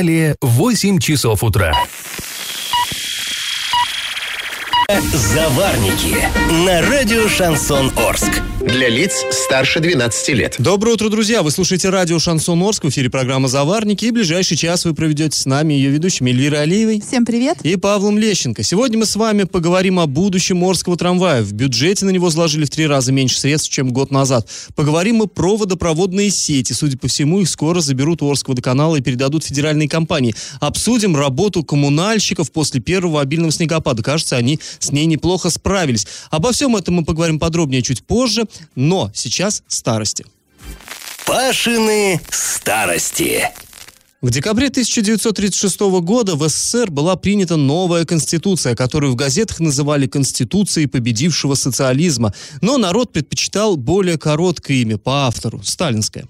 Далее 8 часов утра. Заварники на радио Шансон Орск. Для лиц старше 12 лет. Доброе утро, друзья! Вы слушаете радио «Шансон Орск», в эфире программа «Заварники», и ближайший час вы проведете с нами ее ведущими Эльвирой Алиевой Всем привет. и Павлом Лещенко. Сегодня мы с вами поговорим о будущем Орского трамвая. В бюджете на него сложили в три раза меньше средств, чем год назад. Поговорим мы про водопроводные сети. Судя по всему, их скоро заберут у Орского водоканала и передадут федеральной компании. Обсудим работу коммунальщиков после первого обильного снегопада. Кажется, они с ней неплохо справились. Обо всем этом мы поговорим подробнее чуть позже, но сейчас старости. Пашины старости. В декабре 1936 года в СССР была принята новая конституция, которую в газетах называли «Конституцией победившего социализма», но народ предпочитал более короткое имя по автору – сталинское.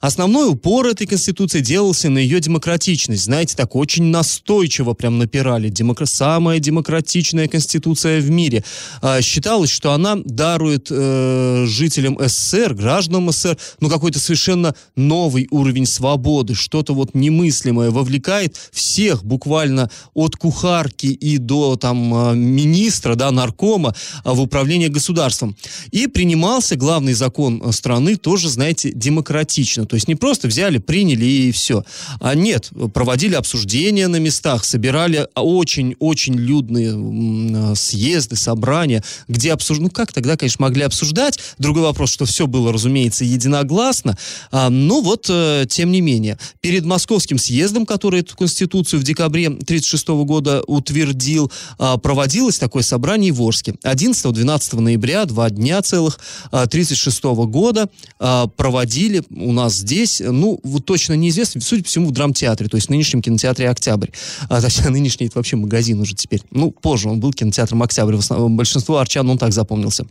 Основной упор этой конституции делался на ее демократичность. Знаете, так очень настойчиво прям напирали. Демокра... Самая демократичная конституция в мире. А, считалось, что она дарует э, жителям СССР, гражданам СССР, ну какой-то совершенно новый уровень свободы, что-то вот немыслимое, вовлекает всех буквально от кухарки и до там э, министра, да, наркома э, в управление государством. И принимался главный закон э, страны тоже, знаете, демократично. То есть не просто взяли, приняли и все. А нет, проводили обсуждения на местах, собирали очень-очень людные э, съезды, собрания, где обсуждали, ну как тогда, конечно, могли обсуждать. Другой вопрос, что все было, разумеется, единогласно. А, ну вот, э, тем не менее, перед московским съездом, который эту конституцию в декабре 1936 года утвердил, а, проводилось такое собрание в Орске. 11-12 ноября, два дня целых, 1936 года а, проводили у нас здесь, ну, вот точно неизвестно, судя по всему, в драмтеатре, то есть в нынешнем кинотеатре «Октябрь». А, точнее, нынешний это вообще магазин уже теперь. Ну, позже он был кинотеатром «Октябрь», в основном, большинство арчан он так запомнился.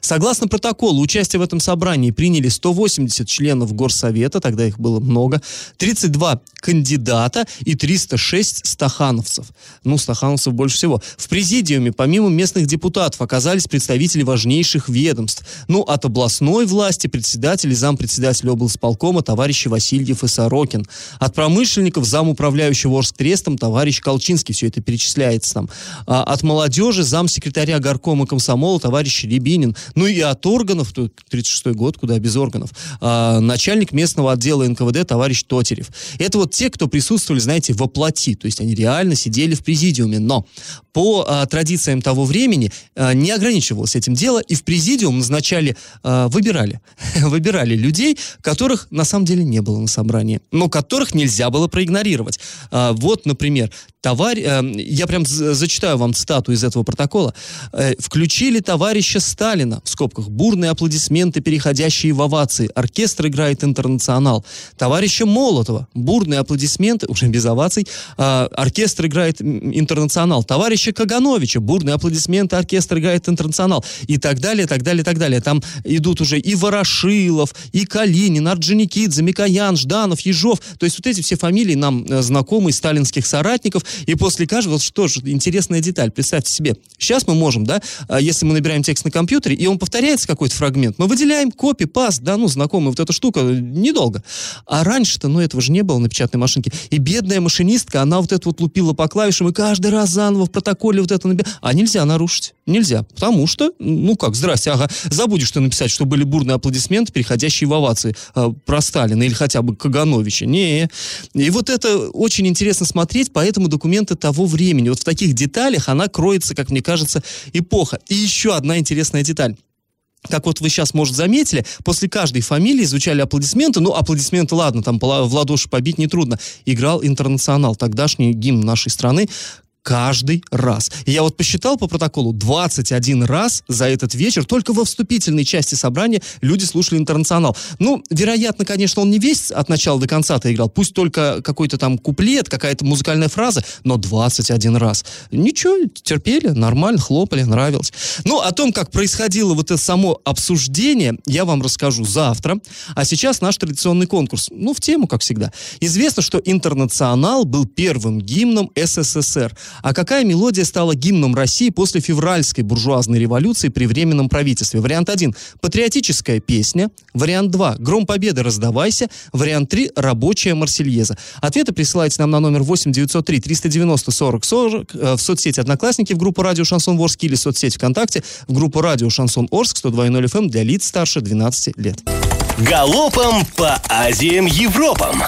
Согласно протоколу, участие в этом собрании приняли 180 членов Горсовета, тогда их было много, 32 кандидата и 306 стахановцев. Ну, стахановцев больше всего. В президиуме, помимо местных депутатов, оказались представители важнейших ведомств. Ну, от областной власти председатель и зампредседателя облсполкома товарищи Васильев и Сорокин. От промышленников зам управляющего Орск-трестом товарищ Колчинский, все это перечисляется там. А от молодежи замсекретаря горкома комсомола товарищ Рябинин. Ну и от органов, тут 36 год, куда без органов, а, начальник местного отдела НКВД товарищ Тотерев. Это вот те, кто присутствовали, знаете, во плоти, то есть они реально сидели в президиуме, но по а, традициям того времени а, не ограничивалось этим дело, и в президиум назначали, выбирали, выбирали людей, которых на самом деле не было на собрании, но которых нельзя было проигнорировать. Вот, например, товарищ, я прям зачитаю вам цитату из этого протокола. Э, Включили товарища Сталина, в скобках, бурные аплодисменты, переходящие в овации. Оркестр играет интернационал. Товарища Молотова, бурные аплодисменты, уже без оваций. а, оркестр играет интернационал. Товарища Кагановича, бурные аплодисменты, оркестр играет интернационал. И так далее, так далее, так далее. Там идут уже и Ворошилов, и Калинин, Орджоникидзе, Микоян, Жданов, Ежов. То есть вот эти все фамилии нам э, знакомы из сталинских соратников. И после каждого, что же, интересная деталь, представьте себе. Сейчас мы можем, да, а, если мы набираем текст на компьютере, и он повторяется какой-то фрагмент, мы выделяем копи, пас, да, ну, знакомая вот эта штука, недолго. А раньше-то, ну, этого же не было на печатной машинке. И бедная машинистка, она вот это вот лупила по клавишам, и каждый раз заново в протоколе вот это набирала. А нельзя нарушить. Нельзя. Потому что, ну как, здрасте, ага, забудешь ты написать, что были бурные аплодисменты, переходящие в овации э, про Сталина или хотя бы Кагановича. Не. И вот это очень интересно смотреть, поэтому документы того времени. Вот в таких деталях она кроется, как мне кажется, эпоха. И еще одна интересная деталь как вот вы сейчас, может, заметили, после каждой фамилии звучали аплодисменты, ну, аплодисменты, ладно, там в ладоши побить нетрудно, играл «Интернационал», тогдашний гимн нашей страны, каждый раз. Я вот посчитал по протоколу, 21 раз за этот вечер, только во вступительной части собрания люди слушали «Интернационал». Ну, вероятно, конечно, он не весь от начала до конца-то играл, пусть только какой-то там куплет, какая-то музыкальная фраза, но 21 раз. Ничего, терпели, нормально, хлопали, нравилось. Ну, о том, как происходило вот это само обсуждение, я вам расскажу завтра. А сейчас наш традиционный конкурс. Ну, в тему, как всегда. Известно, что «Интернационал» был первым гимном СССР. А какая мелодия стала гимном России после февральской буржуазной революции при Временном правительстве? Вариант 1 – патриотическая песня. Вариант 2 – гром победы раздавайся. Вариант 3 – рабочая марсельеза. Ответы присылайте нам на номер 8 903 390 40 40 в соцсети Одноклассники в группу Радио Шансон Орск или соцсеть ВКонтакте в группу Радио Шансон Орск 102.0 FM для лиц старше 12 лет. Галопом по Азиям Европам!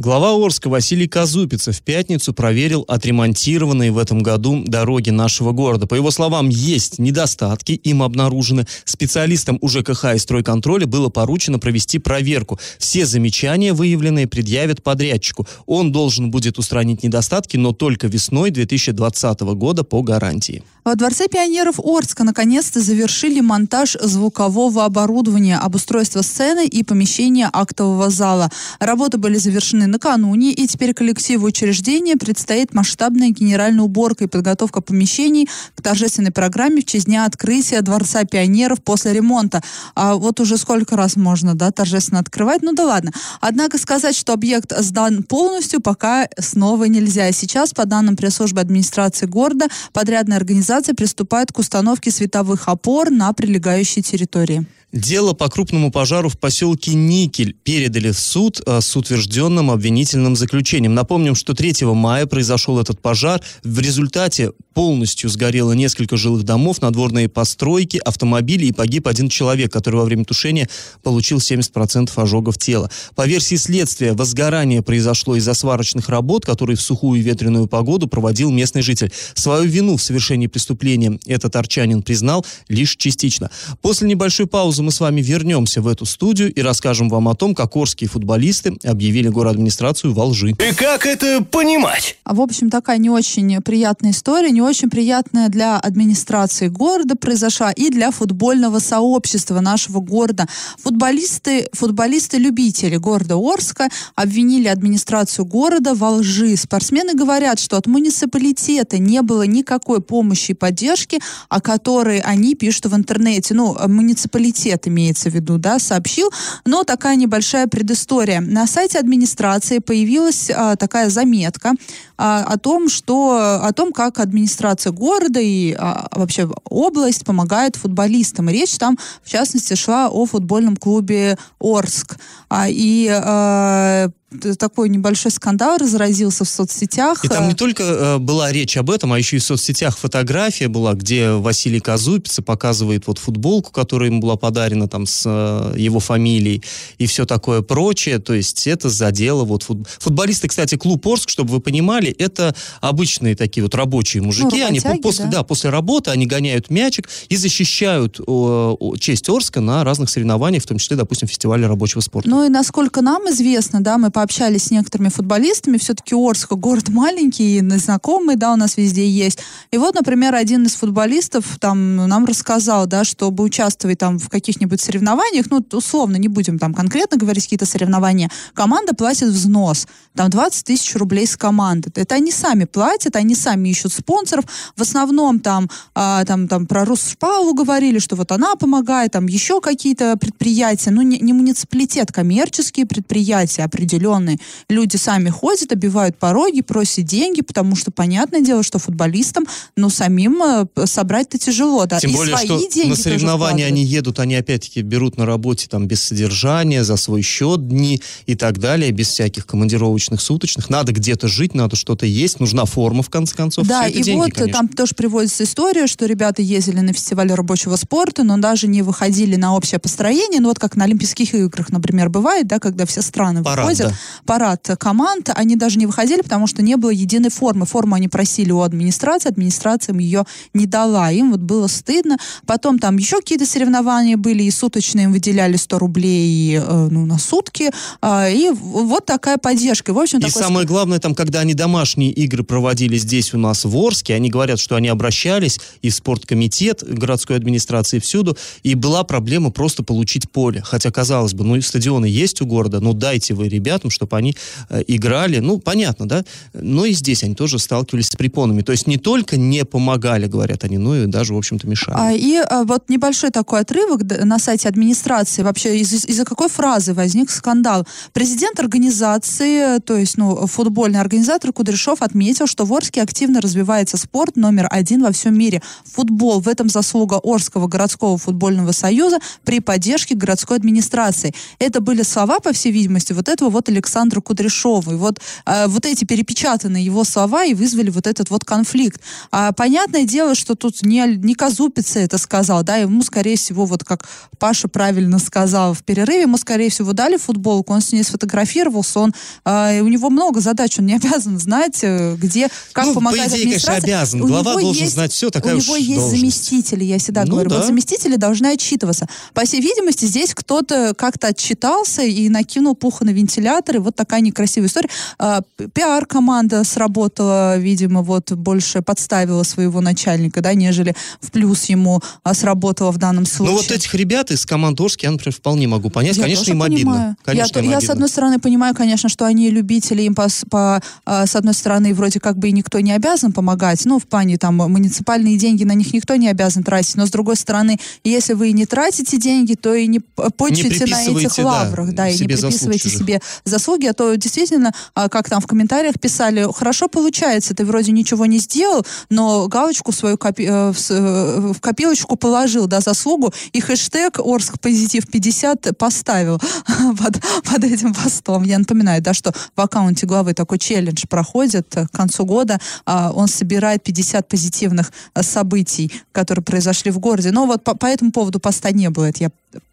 Глава Орска Василий Казупица в пятницу проверил отремонтированные в этом году дороги нашего города. По его словам, есть недостатки, им обнаружены. Специалистам УЖКХ и стройконтроля было поручено провести проверку. Все замечания, выявленные, предъявят подрядчику. Он должен будет устранить недостатки, но только весной 2020 года по гарантии. Во Дворце пионеров Орска наконец-то завершили монтаж звукового оборудования, обустройство сцены и помещения актового зала. Работы были завершены накануне, и теперь коллективу учреждения предстоит масштабная генеральная уборка и подготовка помещений к торжественной программе в честь дня открытия Дворца пионеров после ремонта. А вот уже сколько раз можно, да, торжественно открывать? Ну да ладно. Однако сказать, что объект сдан полностью, пока снова нельзя. Сейчас, по данным пресс-службы администрации города, подрядная организация организация приступает к установке световых опор на прилегающей территории. Дело по крупному пожару в поселке Никель передали в суд э, с утвержденным обвинительным заключением. Напомним, что 3 мая произошел этот пожар. В результате полностью сгорело несколько жилых домов, надворные постройки, автомобили и погиб один человек, который во время тушения получил 70% ожогов тела. По версии следствия, возгорание произошло из-за сварочных работ, которые в сухую и ветреную погоду проводил местный житель. Свою вину в совершении преступления этот арчанин признал лишь частично. После небольшой паузы паузу мы с вами вернемся в эту студию и расскажем вам о том, как орские футболисты объявили администрацию во лжи. И как это понимать? А в общем, такая не очень приятная история, не очень приятная для администрации города произошла и для футбольного сообщества нашего города. Футболисты, футболисты-любители города Орска обвинили администрацию города во лжи. Спортсмены говорят, что от муниципалитета не было никакой помощи и поддержки, о которой они пишут в интернете. Ну, муниципалитет комитет имеется в виду, да, сообщил, но такая небольшая предыстория. На сайте администрации появилась а, такая заметка а, о том, что о том, как администрация города и а, вообще область помогает футболистам. Речь там, в частности, шла о футбольном клубе Орск. А, и а, такой небольшой скандал разразился в соцсетях. И там не только э, была речь об этом, а еще и в соцсетях фотография была, где Василий Казупица показывает вот футболку, которая ему была подарена там с э, его фамилией и все такое прочее. То есть это задело вот фут... футболисты, кстати, клуб Орск, чтобы вы понимали, это обычные такие вот рабочие мужики. Ну, они после, да? да, после работы они гоняют мячик и защищают о, о, честь Орска на разных соревнованиях, в том числе, допустим, фестивале рабочего спорта. Ну и насколько нам известно, да, мы пообщались с некоторыми футболистами, все-таки Орск город маленький, знакомый, да, у нас везде есть. И вот, например, один из футболистов там нам рассказал, да, чтобы участвовать там в каких-нибудь соревнованиях, ну, условно, не будем там конкретно говорить какие-то соревнования, команда платит взнос, там 20 тысяч рублей с команды. Это они сами платят, они сами ищут спонсоров. В основном там, а, там, там про Русшпалу говорили, что вот она помогает, там еще какие-то предприятия, ну, не, не муниципалитет, коммерческие предприятия определенные определенные. Люди сами ходят, обивают пороги, просят деньги, потому что, понятное дело, что футболистам, ну, самим э, собрать-то тяжело, да. Тем и более, что на соревнования они едут, они опять-таки берут на работе там без содержания, за свой счет дни и так далее, без всяких командировочных суточных. Надо где-то жить, надо что-то есть, нужна форма, в конце концов. Да, и деньги, вот конечно. там тоже приводится история, что ребята ездили на фестивале рабочего спорта, но даже не выходили на общее построение, ну вот как на Олимпийских играх, например, бывает, да, когда все страны Парад, выходят. да. Парад команд, они даже не выходили, потому что не было единой формы. Форму они просили у администрации, администрация им ее не дала. Им вот было стыдно. Потом там еще какие-то соревнования были, и суточные им выделяли 100 рублей э, ну, на сутки. Э, и вот такая поддержка. И, в общем, И такой самое главное, там, когда они домашние игры проводили здесь у нас в Орске, они говорят, что они обращались и в спорткомитет городской администрации всюду, и была проблема просто получить поле. Хотя, казалось бы, ну, стадионы есть у города, ну, дайте вы ребятам, ребятам, чтобы они э, играли. Ну, понятно, да? Но и здесь они тоже сталкивались с препонами. То есть не только не помогали, говорят они, но и даже, в общем-то, мешали. А, и а, вот небольшой такой отрывок на сайте администрации. Вообще из- из-за какой фразы возник скандал? Президент организации, то есть ну, футбольный организатор Кудряшов отметил, что в Орске активно развивается спорт номер один во всем мире. Футбол. В этом заслуга Орского городского футбольного союза при поддержке городской администрации. Это были слова, по всей видимости, вот этого вот Александра Кудряшова. И вот, э, вот эти перепечатанные его слова и вызвали вот этот вот конфликт. А, понятное дело, что тут не, не Казупица это сказал, да, ему, скорее всего, вот как Паша правильно сказал в перерыве, ему, скорее всего, дали футболку, он с ней сфотографировался, он, э, у него много задач, он не обязан знать, э, где, как Ну, по помогает идее, конечно, администрация. обязан. У Глава него должен есть- знать все, такая У него есть должность. заместители, я всегда Ну говорю. да. Вот заместители должны отчитываться. По всей видимости, здесь кто-то как-то отчитался и накинул пуха на вентилятор, и вот такая некрасивая история. А, Пиар-команда сработала, видимо, вот больше подставила своего начальника, да, нежели в плюс ему а, сработала в данном случае. Ну вот этих ребят из команд Орски я, например, вполне могу понять. Я конечно, им обидно. понимаю. Конечно, я, им я, с одной стороны, понимаю, конечно, что они любители, им, по, по, а, с одной стороны, вроде как бы и никто не обязан помогать, ну, в плане там муниципальные деньги, на них никто не обязан тратить, но с другой стороны, если вы не тратите деньги, то и не п- почете на этих приписывайте, да, лаврах, да, и не себе заслуг приписывайте чужих. Заслуги, а то действительно, а, как там в комментариях писали, хорошо получается, ты вроде ничего не сделал, но галочку свою копи- э, э, в копилочку положил, да, заслугу, и хэштег Орск Позитив 50 поставил под, под этим постом. Я напоминаю, да, что в аккаунте главы такой челлендж проходит э, к концу года, а, он собирает 50 позитивных событий, которые произошли в городе. Но вот по, по этому поводу поста не было, это я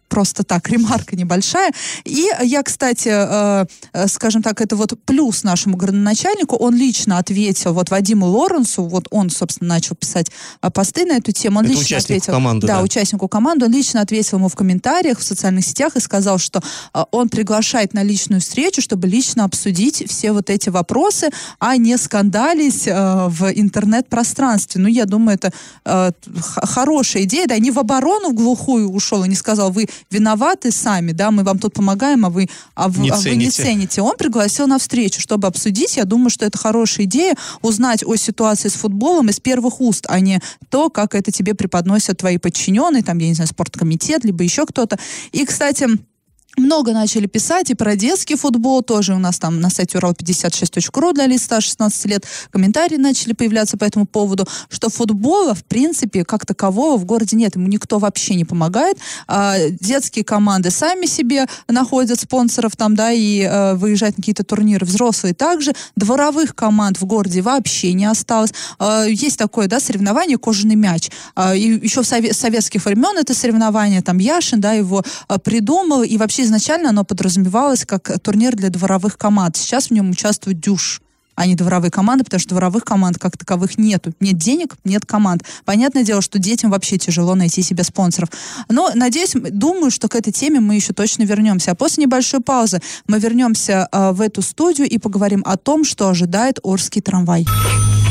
просто так, ремарка небольшая. И я, кстати, э, э, скажем так, это вот плюс нашему градоначальнику, он лично ответил вот Вадиму Лоренсу, вот он, собственно, начал писать э, посты на эту тему, он Это лично ответил. команды, да. участнику команды, он лично ответил ему в комментариях в социальных сетях и сказал, что э, он приглашает на личную встречу, чтобы лично обсудить все вот эти вопросы, а не скандалить э, в интернет-пространстве. Ну, я думаю, это э, хорошая идея, да, не в оборону в глухую ушел и не сказал, вы виноваты сами, да, мы вам тут помогаем, а вы, а вы, Не а вы не цените. цените. Он пригласил на встречу, чтобы обсудить. Я думаю, что это хорошая идея узнать о ситуации с футболом из первых уст, а не то, как это тебе преподносят твои подчиненные, там, я не знаю, спорткомитет, либо еще кто-то. И, кстати, много начали писать и про детский футбол тоже у нас там на сайте урал56.ру для лиц старше 16 лет комментарии начали появляться по этому поводу, что футбола в принципе как такового в городе нет, ему никто вообще не помогает. А, детские команды сами себе находят спонсоров там, да, и э, выезжают на какие-то турниры. Взрослые также. Дворовых команд в городе вообще не осталось. А, есть такое, да, соревнование «Кожаный мяч». А, и еще в сове- советских времен это соревнование, там Яшин, да, его а, придумал, и вообще изначально оно подразумевалось как турнир для дворовых команд. Сейчас в нем участвует Дюш а не дворовые команды, потому что дворовых команд как таковых нету. Нет денег, нет команд. Понятное дело, что детям вообще тяжело найти себе спонсоров. Но, надеюсь, думаю, что к этой теме мы еще точно вернемся. А после небольшой паузы мы вернемся а, в эту студию и поговорим о том, что ожидает Орский трамвай.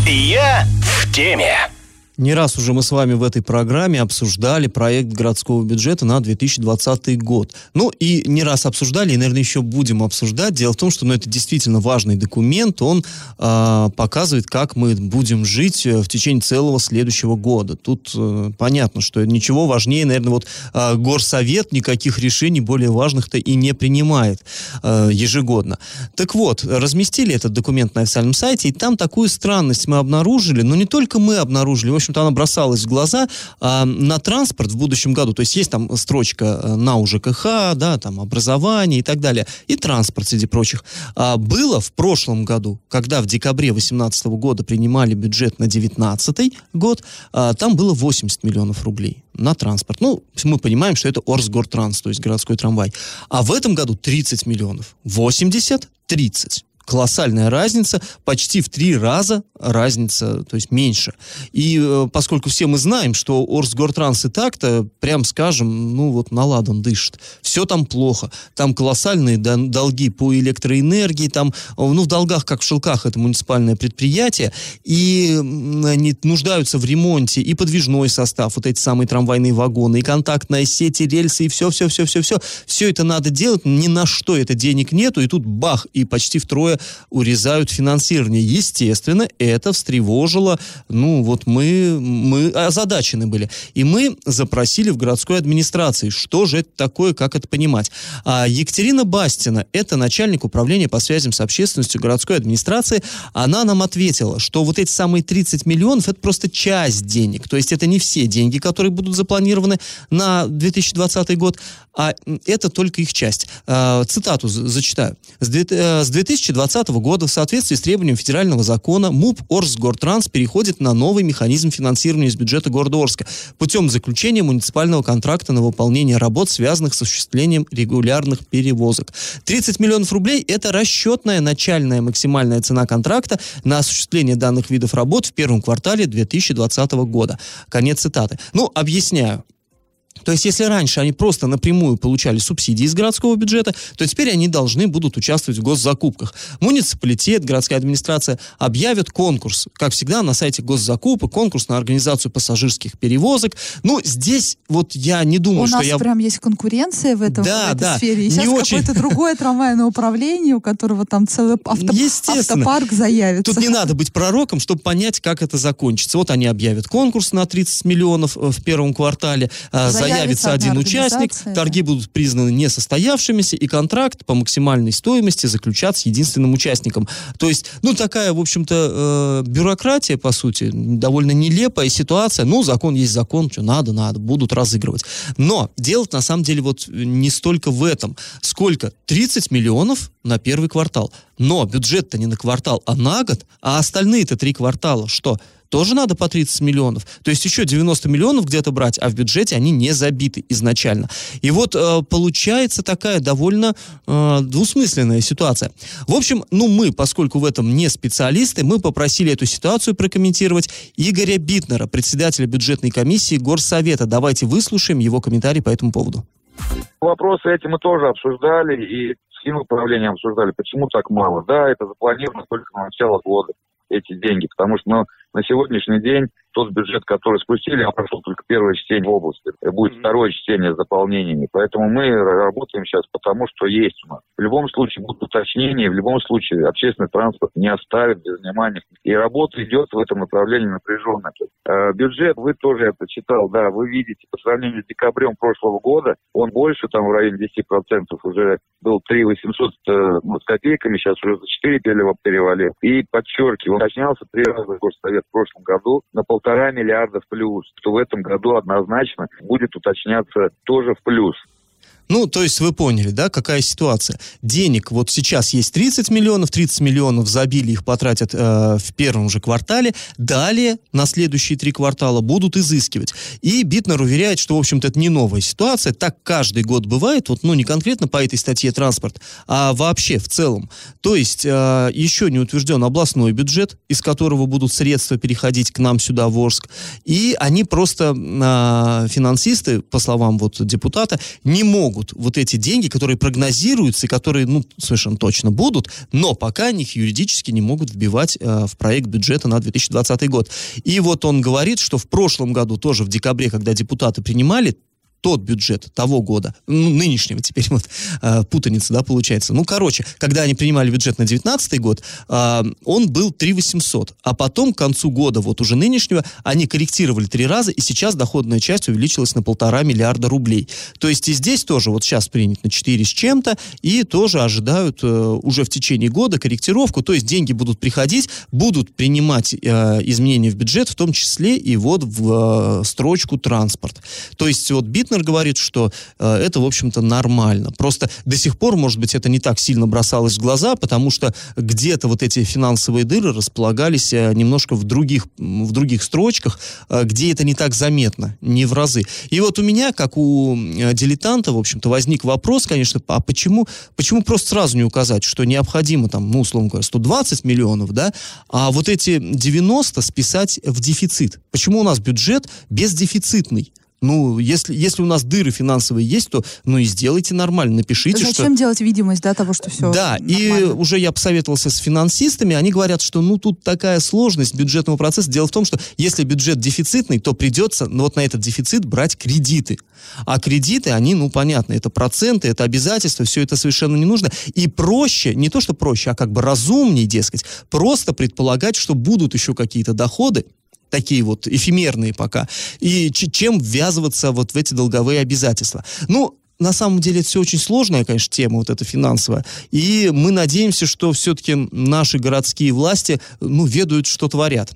Я в теме. Не раз уже мы с вами в этой программе обсуждали проект городского бюджета на 2020 год. Ну и не раз обсуждали, и, наверное, еще будем обсуждать. Дело в том, что ну, это действительно важный документ. Он а, показывает, как мы будем жить э, в течение целого следующего года. Тут э, понятно, что ничего важнее, наверное, вот а, горсовет никаких решений более важных-то и не принимает э, ежегодно. Так вот, разместили этот документ на официальном сайте, и там такую странность мы обнаружили, но не только мы обнаружили, в общем-то, она бросалась в глаза а, на транспорт в будущем году. То есть есть там строчка э, на УЖКХ, да, там образование и так далее, и транспорт среди прочих. А, было в прошлом году, когда в декабре 2018 года принимали бюджет на 2019 год, а, там было 80 миллионов рублей на транспорт. Ну, мы понимаем, что это Орсгортранс, то есть городской трамвай. А в этом году 30 миллионов. 80, 30. Колоссальная разница, почти в три раза разница, то есть меньше. И э, поскольку все мы знаем, что Орсгортранс и так-то, прям скажем, ну вот на дышит. Все там плохо. Там колоссальные долги по электроэнергии, там, ну в долгах, как в шелках, это муниципальное предприятие, и они нуждаются в ремонте, и подвижной состав, вот эти самые трамвайные вагоны, и контактная сеть, и рельсы, и все-все-все-все-все. Все это надо делать, ни на что это денег нету, и тут бах, и почти втрое урезают финансирование. Естественно, это встревожило, ну, вот мы, мы озадачены были. И мы запросили в городской администрации, что же это такое, как это понимать. А Екатерина Бастина, это начальник управления по связям с общественностью городской администрации, она нам ответила, что вот эти самые 30 миллионов, это просто часть денег, то есть это не все деньги, которые будут запланированы на 2020 год, а это только их часть. А, цитату зачитаю. С 2020 э, года в соответствии с требованием федерального закона МУП Орсгортранс переходит на новый механизм финансирования из бюджета города Орска путем заключения муниципального контракта на выполнение работ, связанных с осуществлением регулярных перевозок. 30 миллионов рублей – это расчетная начальная максимальная цена контракта на осуществление данных видов работ в первом квартале 2020 года. Конец цитаты. Ну, объясняю. То есть, если раньше они просто напрямую получали субсидии из городского бюджета, то теперь они должны будут участвовать в госзакупках. Муниципалитет, городская администрация объявят конкурс, как всегда, на сайте госзакупок, конкурс на организацию пассажирских перевозок. Ну, здесь вот я не думаю, у что я... У нас прям есть конкуренция в, этом, да, в этой да, сфере. И сейчас очень... какое-то другое трамвайное управление, у которого там целый авто... автопарк заявится. Тут не надо быть пророком, чтобы понять, как это закончится. Вот они объявят конкурс на 30 миллионов э, в первом квартале, а, заявят появится один участник, торги будут признаны несостоявшимися, и контракт по максимальной стоимости заключат с единственным участником. То есть, ну, такая, в общем-то, э, бюрократия, по сути, довольно нелепая ситуация. Ну, закон есть закон, что надо, надо, будут разыгрывать. Но делать, на самом деле, вот не столько в этом, сколько 30 миллионов на первый квартал. Но бюджет-то не на квартал, а на год, а остальные-то три квартала что? тоже надо по 30 миллионов. То есть еще 90 миллионов где-то брать, а в бюджете они не забиты изначально. И вот э, получается такая довольно э, двусмысленная ситуация. В общем, ну мы, поскольку в этом не специалисты, мы попросили эту ситуацию прокомментировать Игоря Битнера, председателя бюджетной комиссии Горсовета. Давайте выслушаем его комментарий по этому поводу. Вопросы эти мы тоже обсуждали и с финуправлением обсуждали, почему так мало. Да, это запланировано только на начало года эти деньги, потому что ну, на сегодняшний день тот бюджет, который спустили, а прошел только первое чтение в области. Будет второе чтение с дополнениями. Поэтому мы работаем сейчас потому, что есть у нас. В любом случае будут уточнения, в любом случае общественный транспорт не оставит без внимания. И работа идет в этом направлении напряженно. Э, бюджет, вы тоже это читал, да, вы видите, по сравнению с декабрем прошлого года, он больше, там в районе 10% уже был 3 800 э, ну, с копейками, сейчас уже за 4 перевалил. И подчеркиваю, он уточнялся три раза Горсовет в прошлом году на полтора миллиарда в плюс, что в этом году однозначно будет уточняться тоже в плюс. Ну, то есть вы поняли, да, какая ситуация. Денег вот сейчас есть 30 миллионов, 30 миллионов забили, их потратят э, в первом же квартале. Далее, на следующие три квартала будут изыскивать. И Битнер уверяет, что, в общем-то, это не новая ситуация. Так каждый год бывает, вот, ну, не конкретно по этой статье транспорт, а вообще в целом. То есть э, еще не утвержден областной бюджет, из которого будут средства переходить к нам сюда, в Орск. И они просто, э, финансисты, по словам вот депутата, не могут могут вот эти деньги, которые прогнозируются и которые, ну, совершенно точно будут, но пока они их юридически не могут вбивать э, в проект бюджета на 2020 год. И вот он говорит, что в прошлом году, тоже в декабре, когда депутаты принимали, тот бюджет того года, ну, нынешнего теперь вот э, путаница, да, получается. Ну, короче, когда они принимали бюджет на 19 год, э, он был 3 800, а потом к концу года, вот уже нынешнего, они корректировали три раза, и сейчас доходная часть увеличилась на полтора миллиарда рублей. То есть и здесь тоже вот сейчас принят на 4 с чем-то, и тоже ожидают э, уже в течение года корректировку, то есть деньги будут приходить, будут принимать э, изменения в бюджет, в том числе и вот в э, строчку транспорт. То есть вот Битнер Лехнер говорит, что э, это, в общем-то, нормально. Просто до сих пор, может быть, это не так сильно бросалось в глаза, потому что где-то вот эти финансовые дыры располагались э, немножко в других, в других строчках, э, где это не так заметно, не в разы. И вот у меня, как у э, дилетанта, в общем-то, возник вопрос, конечно, а почему, почему просто сразу не указать, что необходимо там, ну, условно говоря, 120 миллионов, да, а вот эти 90 списать в дефицит? Почему у нас бюджет бездефицитный? Ну, если, если у нас дыры финансовые есть, то ну и сделайте нормально, напишите, Зачем что... делать видимость, да, того, что все Да, и уже я посоветовался с финансистами, они говорят, что ну тут такая сложность бюджетного процесса. Дело в том, что если бюджет дефицитный, то придется ну, вот на этот дефицит брать кредиты. А кредиты, они, ну понятно, это проценты, это обязательства, все это совершенно не нужно. И проще, не то что проще, а как бы разумнее, дескать, просто предполагать, что будут еще какие-то доходы, такие вот эфемерные пока, и чем ввязываться вот в эти долговые обязательства. Ну, на самом деле это все очень сложная, конечно, тема вот эта финансовая. И мы надеемся, что все-таки наши городские власти, ну, ведают, что творят.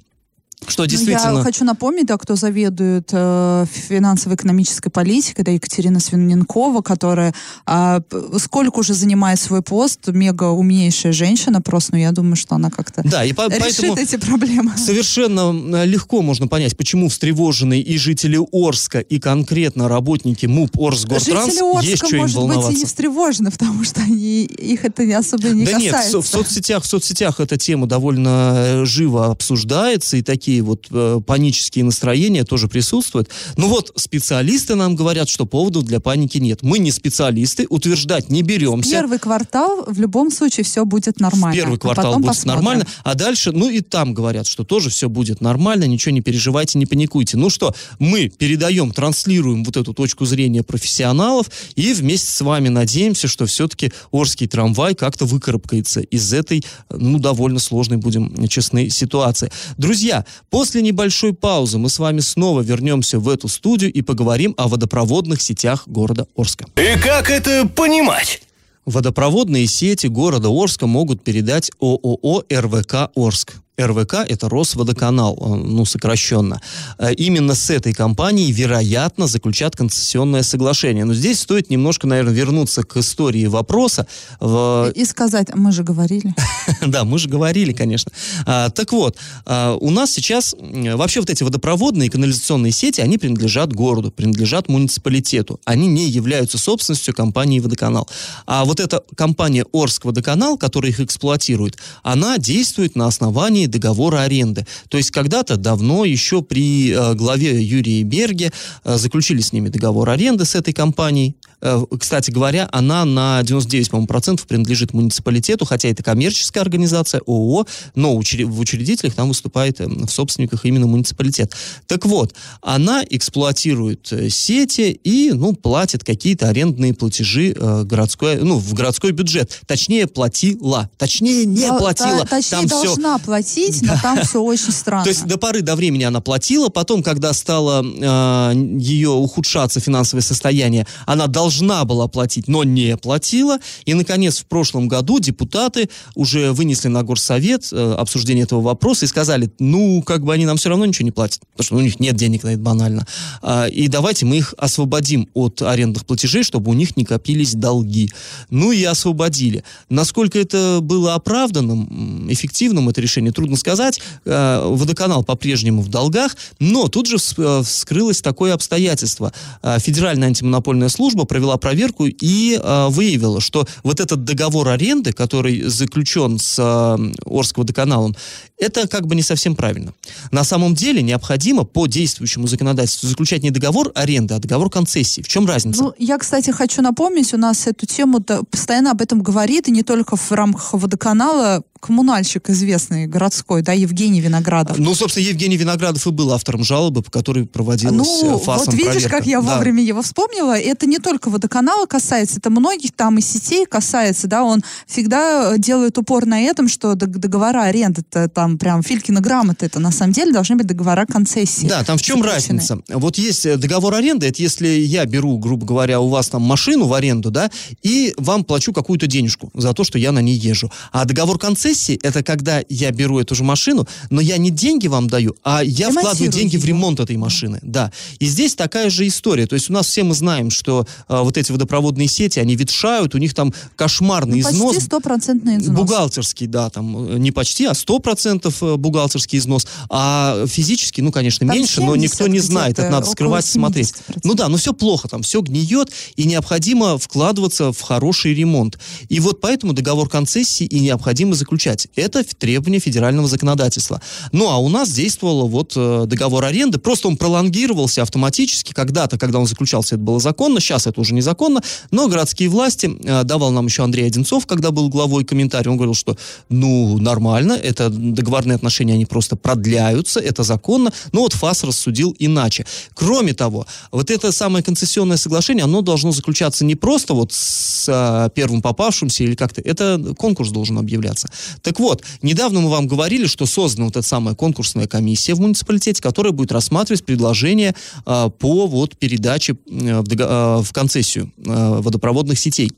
Что действительно... Ну, я хочу напомнить, да, кто заведует э, финансово-экономической политикой, да, Екатерина Свиненкова, которая э, сколько уже занимает свой пост, мега умнейшая женщина просто, но я думаю, что она как-то да, и по- решит эти проблемы. Совершенно э, легко можно понять, почему встревожены и жители Орска, и конкретно работники МУП Орсгортранс жители Орска, есть что им волноваться. быть, и не встревожены, потому что они, их это особо не да касается. нет, в, в соцсетях, в соцсетях эта тема довольно э, живо обсуждается, и такие такие вот э, панические настроения тоже присутствуют. Ну вот, специалисты нам говорят, что поводов для паники нет. Мы не специалисты, утверждать не беремся. Первый квартал в любом случае все будет нормально. Первый а квартал будет посмотрим. нормально, а дальше, ну и там говорят, что тоже все будет нормально, ничего не переживайте, не паникуйте. Ну что, мы передаем, транслируем вот эту точку зрения профессионалов и вместе с вами надеемся, что все-таки Орский трамвай как-то выкарабкается из этой, ну, довольно сложной, будем честны, ситуации. Друзья, После небольшой паузы мы с вами снова вернемся в эту студию и поговорим о водопроводных сетях города Орска. И как это понимать? Водопроводные сети города Орска могут передать ООО «РВК Орск». РВК – это Росводоканал, э, ну, сокращенно. Э, Именно с этой компанией, вероятно, заключат концессионное соглашение. Но здесь стоит немножко, наверное, вернуться к истории вопроса. В- И сказать, мы же говорили. да, мы же говорили, конечно. А, так вот, а, у нас сейчас вообще вот эти водопроводные и канализационные сети, они принадлежат городу, принадлежат муниципалитету. Они не являются собственностью компании «Водоканал». А вот эта компания «Орск Водоканал», которая их эксплуатирует, она действует на основании договора аренды. То есть когда-то давно, еще при э, главе Юрии Берге, э, заключили с ними договор аренды с этой компанией. Э, кстати говоря, она на 99, по-моему, процентов принадлежит муниципалитету, хотя это коммерческая организация, ООО, но в учредителях там выступает, э, в собственниках именно муниципалитет. Так вот, она эксплуатирует э, сети и, ну, платит какие-то арендные платежи э, городской, ну, в городской бюджет. Точнее, платила. Точнее, не Да, платила. та- Точнее, Там должна платить, но там все очень странно. то есть до поры до времени она платила, потом, когда стало э, ее ухудшаться финансовое состояние, она должна была платить, но не платила. И, наконец, в прошлом году депутаты уже вынесли на горсовет э, обсуждение этого вопроса и сказали, ну, как бы они нам все равно ничего не платят, потому что у них нет денег на это банально. А, и давайте мы их освободим от арендных платежей, чтобы у них не копились долги. Ну и освободили. Насколько это было оправданным, эффективным это решение, трудно сказать. Э, Водоканал по-прежнему в долгах, но тут же э, вскрылось такое обстоятельство. Э, Федеральная антимонопольная служба провела проверку и э, выявила, что вот этот договор аренды, который заключен с э, Орскводоканалом, это как бы не совсем правильно. На самом деле необходимо по действующему законодательству заключать не договор аренды, а договор концессии. В чем разница? Ну, я, кстати, хочу напомнить, у нас эту тему постоянно об этом говорит, и не только в рамках водоканала, коммунальщик известный городской, да, Евгений Виноградов. Ну, собственно, Евгений Виноградов и был автором жалобы, по которой проводилась Ну, э, ФАСом вот видишь, проверка. как я Да. вовремя его вспомнила. Это не только водоканала касается, это многих там и сетей касается, да, он всегда э, делает упор на этом, что дог- договора аренды там там прям Филькина грамота, это на самом деле должны быть договора концессии. Да, там в чем разница? Вот есть э, договор аренды, это если я беру, грубо говоря, у вас там машину в аренду, да, и вам плачу какую-то денежку за то, что я на ней езжу. А договор концессии, это когда я беру эту же машину, но я не деньги вам даю, а я вкладываю деньги его. в ремонт этой машины, да. И здесь такая же история. То есть у нас все мы знаем, что э, вот эти водопроводные сети, они ветшают, у них там кошмарный ну, износ. Почти стопроцентный износ. Бухгалтерский, да, там э, не почти, а сто процентов 10% э, бухгалтерский износ, а физически, ну, конечно, там меньше, но никто не знает, это надо скрывать, смотреть. Ну да, ну, но все плохо там, все гниет, и необходимо вкладываться в хороший ремонт. И вот поэтому договор концессии и необходимо заключать. Это требование федерального законодательства. Ну, а у нас действовал вот э, договор аренды, просто он пролонгировался автоматически, когда-то, когда он заключался, это было законно, сейчас это уже незаконно, но городские власти, э, давал нам еще Андрей Одинцов, когда был главой комментарий, он говорил, что, ну, нормально, это договор договорные отношения, они просто продляются, это законно, но вот ФАС рассудил иначе. Кроме того, вот это самое концессионное соглашение, оно должно заключаться не просто вот с а, первым попавшимся или как-то, это конкурс должен объявляться. Так вот, недавно мы вам говорили, что создана вот эта самая конкурсная комиссия в муниципалитете, которая будет рассматривать предложения а, по вот передаче э, в, а, в концессию а, водопроводных сетей.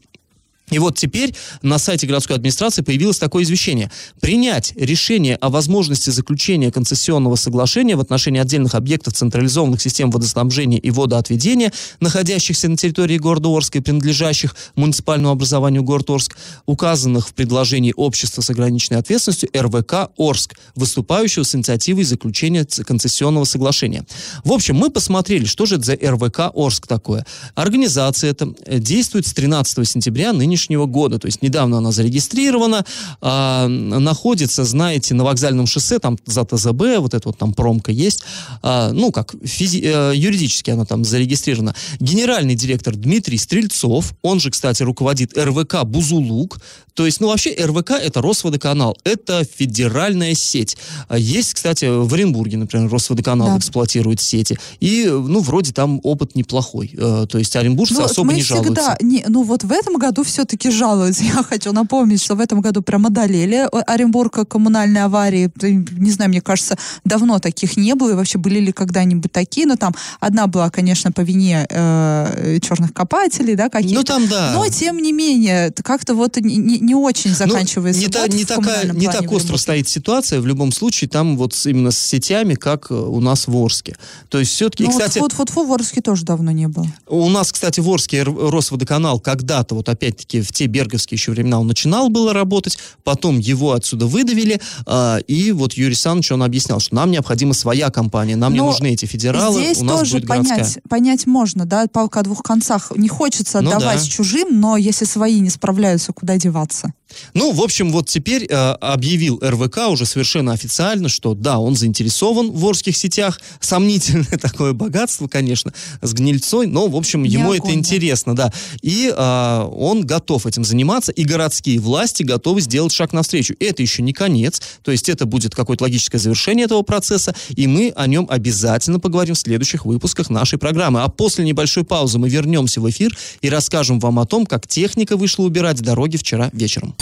И вот теперь на сайте городской администрации появилось такое извещение. Принять решение о возможности заключения концессионного соглашения в отношении отдельных объектов централизованных систем водоснабжения и водоотведения, находящихся на территории города Орска и принадлежащих муниципальному образованию город Орск, указанных в предложении общества с ограниченной ответственностью РВК Орск, выступающего с инициативой заключения концессионного соглашения. В общем, мы посмотрели, что же это за РВК Орск такое. Организация эта э, действует с 13 сентября нынешнего года, то есть недавно она зарегистрирована, а, находится, знаете, на вокзальном шоссе, там за ТЗБ, вот это вот там промка есть, А, ну, как физи- э, юридически она там зарегистрирована. Генеральный директор Дмитрий Стрельцов, он же, кстати, руководит РВК «Бузулук», то есть, ну, вообще РВК — это Росводоканал, это федеральная сеть. А Есть, кстати, в Оренбурге, например, Росводоканал Да. эксплуатирует сети, и, ну, вроде там опыт неплохой, Э, то есть оренбуржцы Ну, особо мы не всегда, жалуются. не, ну вот в этом году все-таки жалуются. Я хочу напомнить, что в этом году прям одолели О- Оренбург коммунальной аварии. Не знаю, мне кажется, давно таких не было. И вообще были ли когда-нибудь такие? Но там одна была, конечно, по вине э, черных копателей, да, каких-то. Ну, там, да. Но, тем не менее, как-то вот не, не- очень Ну, заканчивается не, та- не такая, не так остро стоит ситуация. В любом случае, там вот именно с сетями, как э, у нас в Орске. То есть все-таки, Ну, кстати, вот, вот, вот в Орске тоже давно не было. у нас, кстати, в Орске Росводоканал когда-то, вот опять-таки в те берговские еще времена он начинал было работать, потом его отсюда выдавили, а, и вот Юрий Саныч, он объяснял, что нам необходима своя компания, нам не Но нужны эти федералы, Здесь у нас тоже будет городская. понять, понять можно, да, палка о двух концах. Не хочется Ну отдавать да. чужим, но если свои не справляются, куда деваться? сдаться. Ну, в общем, вот теперь э, объявил РВК уже совершенно официально, что да, он заинтересован в орских сетях. Сомнительное такое богатство, конечно, с гнильцой, но, в общем, ему это интересно, да. И э, он готов этим заниматься, и городские власти готовы сделать шаг навстречу. Это еще не конец, то есть это будет какое-то логическое завершение этого процесса, и мы о нем обязательно поговорим в следующих выпусках нашей программы. А после небольшой паузы мы вернемся в эфир и расскажем вам о том, как техника вышла убирать дороги вчера вечером.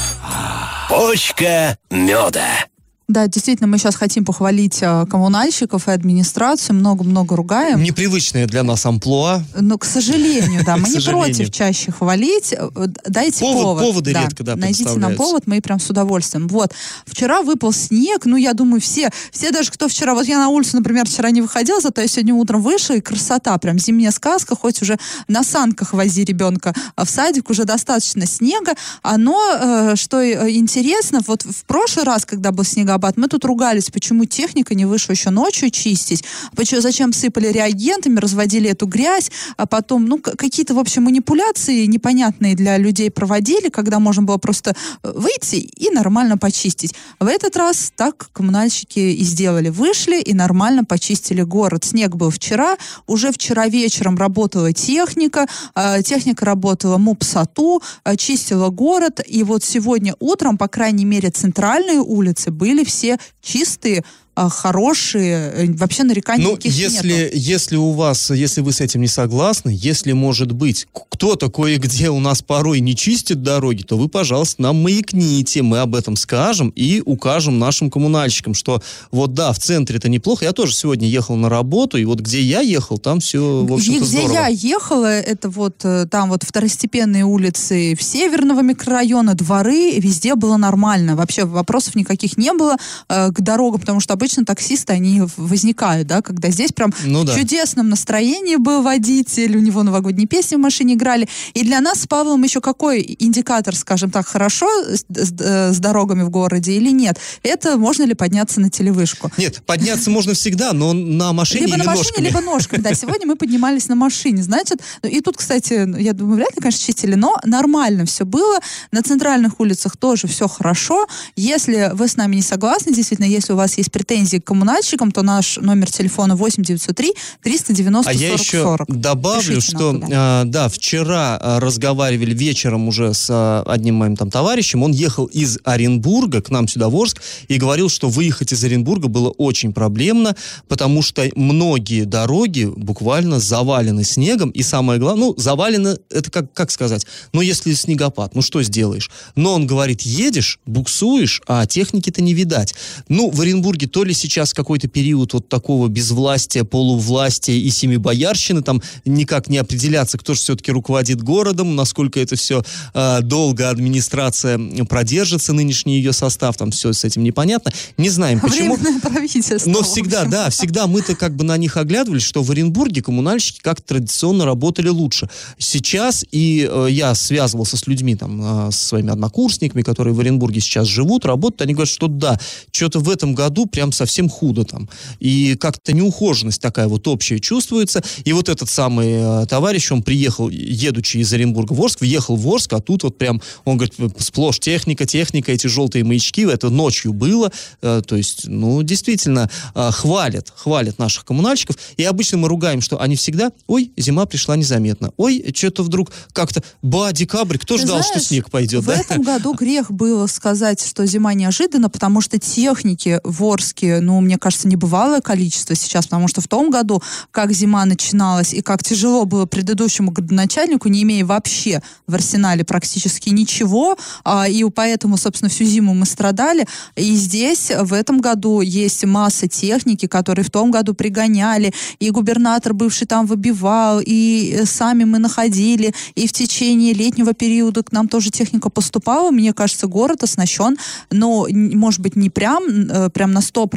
Почка меда. Да, действительно, мы сейчас хотим похвалить э, коммунальщиков и администрацию, много-много ругаем. Непривычное для нас амплуа. Но, к сожалению, да, мы не против чаще хвалить. Э, Дайте Повод- повод. поводы редко, да, Найдите нам повод, мы прям с удовольствием. Вот. Вчера выпал снег, ну, я думаю, все, все даже, кто вчера... Вот я на улицу, например, вчера не выходила, зато я сегодня утром вышла, и красота, прям зимняя сказка, хоть уже на санках вози ребенка а в садик, уже достаточно снега. Оно, э, что э, интересно, вот в прошлый раз, когда был снегопад, мы тут ругались, почему техника не вышла еще ночью чистить, почему, зачем сыпали реагентами, разводили эту грязь, а потом, ну, какие-то, в общем, манипуляции непонятные для людей проводили, когда можно было просто э, выйти и нормально почистить. В этот раз так коммунальщики и сделали. Вышли и нормально почистили город. Снег был вчера, уже вчера вечером работала техника, э, техника работала МУПСАТУ, э, чистила город, и вот сегодня утром, по крайней мере, центральные улицы были все чистые, хорошие, э, вообще нареканий Ну, никаких если, нету. если у вас, если вы с этим не согласны, если, может быть, кто-то кое-где у нас порой не чистит дороги, то вы, пожалуйста, нам маякните, мы об этом скажем и укажем нашим коммунальщикам, что вот да, в центре это неплохо. Я тоже сегодня ехал на работу, и вот где я ехал, там все, в общем-то, где здорово. я ехала, это вот э, там вот второстепенные улицы в северного микрорайона, дворы, везде было нормально. Вообще вопросов никаких не было э, к дорогам, потому что обычно таксисты, они возникают, да, когда здесь прям Ну да. в чудесном настроении был водитель, у него новогодние песни в машине играли. И для нас с Павлом еще какой индикатор, скажем так, хорошо с, с- э, с дорогами в городе или нет? Это можно ли подняться на телевышку? Нет, подняться можно всегда, но на машине Либо на машине, либо ножками. Да, сегодня мы поднимались на машине. Значит, ну, и тут, кстати, ну, я думаю, вряд ли, конечно, чистили, но нормально все было. На центральных улицах тоже все хорошо. Если вы с нами не согласны, действительно, если у вас есть претензии к коммунальщикам, то наш номер телефона 8903 390 А 40 я еще 40. добавлю, Пишите что а, да, вчера а, разговаривали вечером уже с а, одним моим там товарищем. Он ехал из Оренбурга к нам сюда в Орск и говорил, что выехать из Оренбурга было очень проблемно, потому что многие дороги буквально завалены снегом. И самое главное, ну, завалены, это как, как сказать, ну, если снегопад, ну, что сделаешь? Но он говорит, едешь, буксуешь, а техники-то не видать. Ну, в Оренбурге то ли сейчас какой-то период вот такого безвластия, полувластия и семибоярщины, там никак не определяться, кто же все-таки руководит городом, насколько это все э, долго администрация продержится, нынешний ее состав, там все с этим непонятно. Не знаем, почему. Временное правительство. Но всегда, да, всегда мы-то как бы на них оглядывались, что в Оренбурге коммунальщики как традиционно работали лучше. Сейчас и э, я связывался с людьми, там, э, со своими однокурсниками, которые в Оренбурге сейчас живут, работают, они говорят, что да, что-то в этом году прям совсем худо там. И как-то неухоженность такая вот общая чувствуется. И вот этот самый э, товарищ, он приехал, едучи из Оренбурга в Орск, въехал в Орск, а тут вот прям, он говорит, сплошь техника, техника, эти желтые маячки, это ночью было, Э, то есть, ну, действительно, э, хвалят, хвалят наших коммунальщиков, и обычно мы ругаем, что они всегда, ой, зима пришла незаметно, ой, что-то вдруг как-то, ба, декабрь, кто Ты ждал, что знаешь, снег пойдет, В да? этом году грех было сказать, что зима неожиданно, потому что техники в Орске, ну, мне кажется, небывалое количество сейчас, потому что в том году, как зима начиналась и как тяжело было предыдущему градоначальнику, не имея вообще в арсенале практически ничего, а, и поэтому, собственно, всю зиму мы страдали. И здесь в этом году есть масса техники, которые в том году пригоняли, и губернатор бывший там выбивал, и э, сами мы находили, и в течение летнего периода к нам тоже техника поступала. Мне кажется, город оснащен, но, может быть, не прям, э, прям на 100%,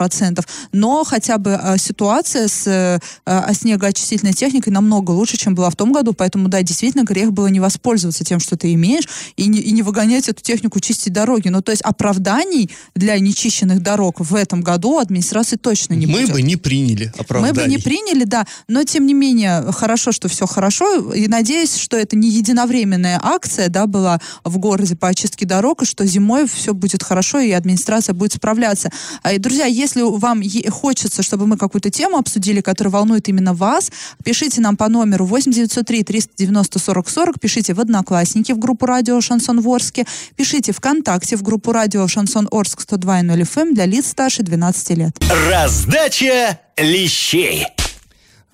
но хотя бы э, ситуация с э, э, снегоочистительной техникой намного лучше, чем была в том году, поэтому, да, действительно, грех было не воспользоваться тем, что ты имеешь, и не, и не выгонять эту технику чистить дороги. Ну, то есть оправданий для нечищенных дорог в этом году администрации точно не Мы будет. бы не приняли Мы оправданий. бы не приняли, да, но тем не менее хорошо, что все хорошо, и надеюсь, что это не единовременная акция, да, была в городе по очистке дорог, и что зимой все будет хорошо, и администрация будет справляться. А, И, друзья, если вам хочется, чтобы мы какую-то тему обсудили, которая волнует именно вас, пишите нам по номеру 8903 390 40 40, пишите в Одноклассники в группу радио Шансон Ворске, пишите ВКонтакте в группу радио Шансон Орск 102.0 FM для лиц старше 12 лет. Раздача лещей.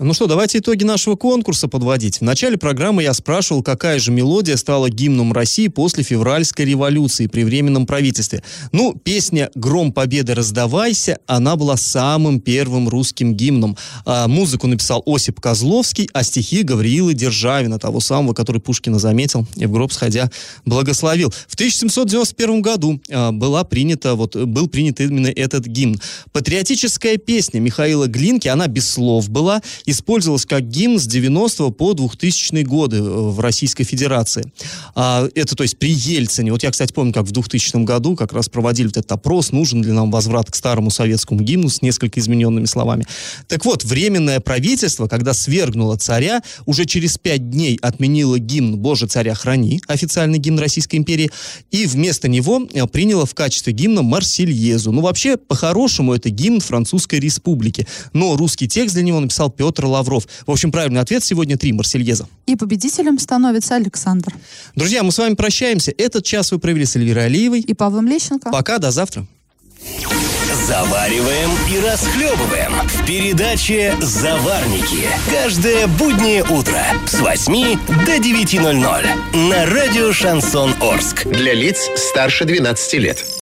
Ну что, давайте итоги нашего конкурса подводить. В начале программы я спрашивал, какая же мелодия стала гимном России после февральской революции при Временном правительстве. Ну, песня «Гром Победы раздавайся», она была самым первым русским гимном. А, музыку написал Осип Козловский, а стихи Гавриила Державина, того самого, который Пушкина заметил и в гроб сходя благословил. В 1791 году а, была принята, вот, был принят именно этот гимн. Патриотическая песня Михаила Глинки, она без слов была, использовалась как гимн с 90 по 2000 годы э, в Российской Федерации. А, это, то есть, при Ельцине. Вот я, кстати, помню, как в 2000 году как раз проводили вот этот опрос, нужен ли нам возврат к старому советскому гимну с несколько измененными словами. Так вот, Временное правительство, когда свергнуло царя, уже через пять дней отменило гимн «Боже, царя храни», официальный гимн Российской империи, и вместо него э, приняло в качестве гимна «Марсельезу». Ну, вообще, по-хорошему, это гимн Французской Республики. Но русский текст для него написал Петр Петр Лавров. В общем, правильный ответ сегодня три Марсельеза. И победителем становится Александр. Друзья, мы с вами прощаемся. Этот час вы провели с Эльвирой Алиевой и Павлом Лещенко. Пока, до завтра. Завариваем и расхлебываем в передаче «Заварники». Каждое буднее утро с 8 до 9.00 на радио «Шансон Орск». Для лиц старше 12 лет.